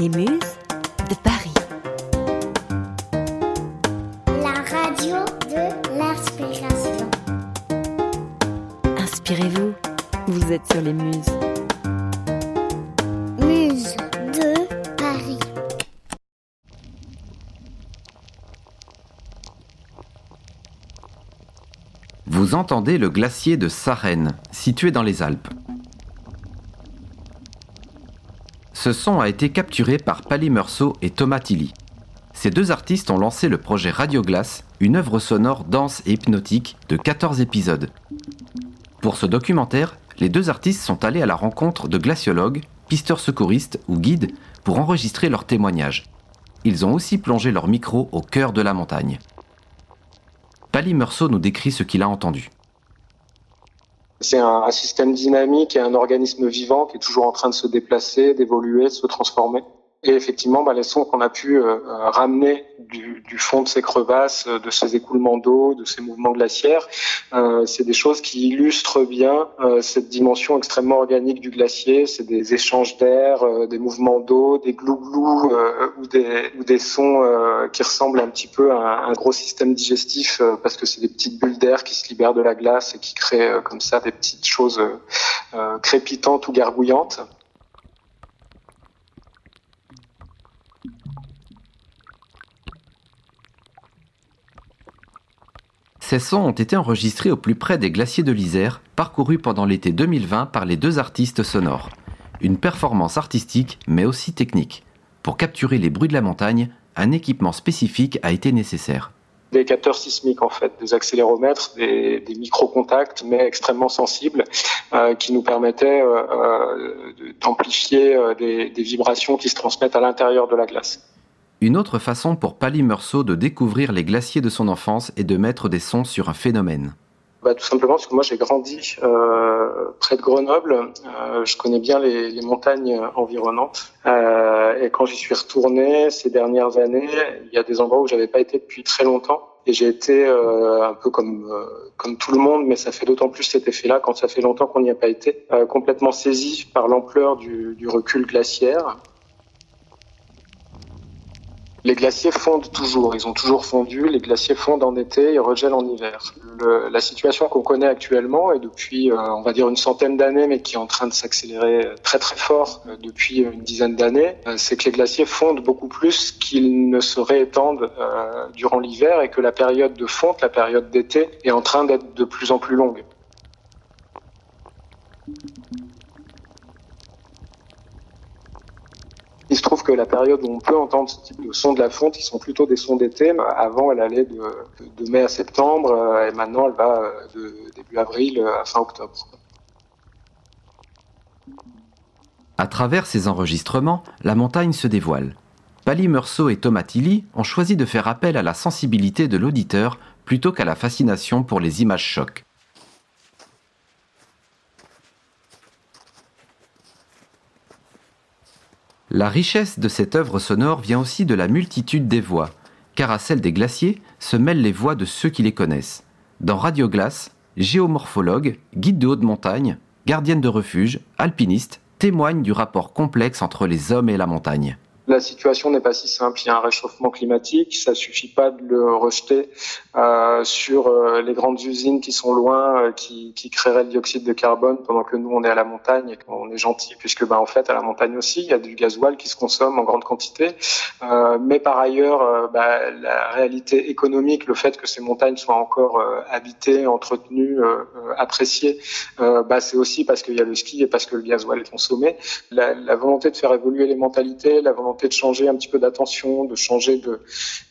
Les Muses de Paris. La radio de l'inspiration. Inspirez-vous, vous êtes sur les Muses. Muse de Paris. Vous entendez le glacier de Sarenne, situé dans les Alpes. Ce son a été capturé par Pali Meursault et Thomas Tilly. Ces deux artistes ont lancé le projet Radio Glace, une œuvre sonore dense et hypnotique de 14 épisodes. Pour ce documentaire, les deux artistes sont allés à la rencontre de glaciologues, pisteurs secouristes ou guides pour enregistrer leurs témoignages. Ils ont aussi plongé leur micro au cœur de la montagne. Pali Meursault nous décrit ce qu'il a entendu. C'est un, système dynamique et un organisme vivant qui est toujours en train de se déplacer, d'évoluer, de se transformer. Et effectivement, bah, les sons qu'on a pu euh, euh, ramener du, fond de ces crevasses, euh, de ces écoulements d'eau, de ces mouvements glaciaires, c'est des choses qui illustrent bien cette dimension extrêmement organique du glacier. C'est des échanges d'air, des mouvements d'eau, des glouglous ou, des, ou des sons qui ressemblent un petit peu à un, gros système digestif parce que c'est des petites bulles d'air qui se libèrent de la glace et qui créent comme ça des petites choses crépitantes ou gargouillantes. Ces sons ont été enregistrés au plus près des glaciers de l'Isère, parcourus pendant l'été 2020 par les deux artistes sonores. Une performance artistique, mais aussi technique. Pour capturer les bruits de la montagne, un équipement spécifique a été nécessaire. Des capteurs sismiques en fait, des accéléromètres, des, micro-contacts, mais extrêmement sensibles, euh, qui nous permettaient euh, euh, d'amplifier des vibrations qui se transmettent à l'intérieur de la glace. Une autre façon pour Pali Meursault de découvrir les glaciers de son enfance est de mettre des sons sur un phénomène. Bah, tout simplement parce que moi j'ai grandi euh, près de Grenoble, euh, je connais bien les, montagnes environnantes. Euh, et quand j'y suis retourné ces dernières années, il y a des endroits où j'avais pas été depuis très longtemps. Et j'ai été un peu comme tout le monde, mais ça fait d'autant plus cet effet-là quand ça fait longtemps qu'on n'y a pas été, complètement saisi par l'ampleur du recul glaciaire les glaciers fondent toujours, ils ont toujours fondu, les glaciers fondent en été et regèlent en hiver. La situation qu'on connaît actuellement, et depuis, euh, on va dire, une centaine d'années, mais qui est en train de s'accélérer très très fort euh, depuis une dizaine d'années, euh, c'est que les glaciers fondent beaucoup plus qu'ils ne se réétendent euh, durant l'hiver et que la période de fonte, la période d'été, est en train d'être de plus en plus longue. Il se trouve que la période où on peut entendre ce type de son de la fonte, ils sont plutôt des sons d'été. Avant, elle allait de, mai à septembre, euh, et maintenant, elle va de début avril à fin octobre. À travers ces enregistrements, la montagne se dévoile. Pali Meursault et Thomas Tilly ont choisi de faire appel à la sensibilité de l'auditeur plutôt qu'à la fascination pour les images chocs. La richesse de cette œuvre sonore vient aussi de la multitude des voix, car à celle des glaciers se mêlent les voix de ceux qui les connaissent. Dans Radio Glace, géomorphologue, guide de haute montagne, gardienne de refuge, alpiniste, témoignent du rapport complexe entre les hommes et la montagne la situation n'est pas si simple. Il y a un réchauffement climatique, ça suffit pas de le rejeter euh, sur euh, les grandes usines qui sont loin, euh, qui, créeraient le dioxyde de carbone, pendant que nous on est à la montagne et qu'on est gentil, puisque bah en fait à la montagne aussi il y a du gasoil qui se consomme en grande quantité. Mais par ailleurs, bah, la réalité économique, le fait que ces montagnes soient encore habitées, entretenues, appréciées, bah, c'est aussi parce qu'il y a le ski et parce que le gasoil est consommé. La, la volonté de faire évoluer les mentalités, la volonté de changer un petit peu d'attention, de changer de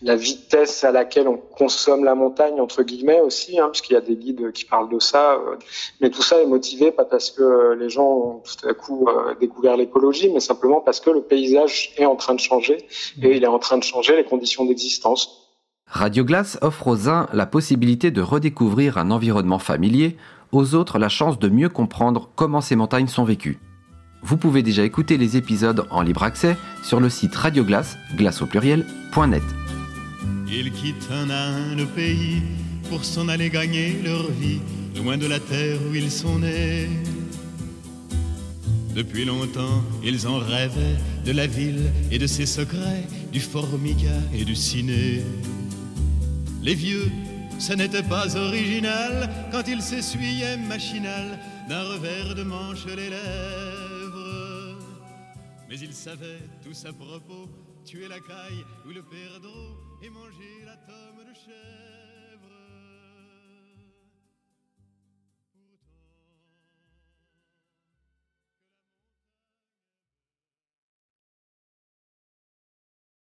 la vitesse à laquelle on consomme la montagne entre guillemets aussi, hein, puisqu'il y a des guides qui parlent de ça. Euh, mais tout ça est motivé pas parce que les gens ont tout à coup euh, découvert l'écologie, mais simplement parce que le paysage est en train de changer et il est en train de changer les conditions d'existence. Radio Glace offre aux uns la possibilité de redécouvrir un environnement familier, aux autres la chance de mieux comprendre comment ces montagnes sont vécues. Vous pouvez déjà écouter les épisodes en libre accès sur le site radioglace, glace au. Ils quittent un à un le pays pour s'en aller gagner leur vie, loin de la terre où ils sont nés. Depuis longtemps, ils en rêvaient de la ville et de ses secrets, du formica et du ciné. Les vieux, ce n'était pas original quand ils s'essuyaient machinal d'un revers de manche les lèvres. Mais ils savaient tous à propos tuer la caille ou le perdreau et manger la tome de chair.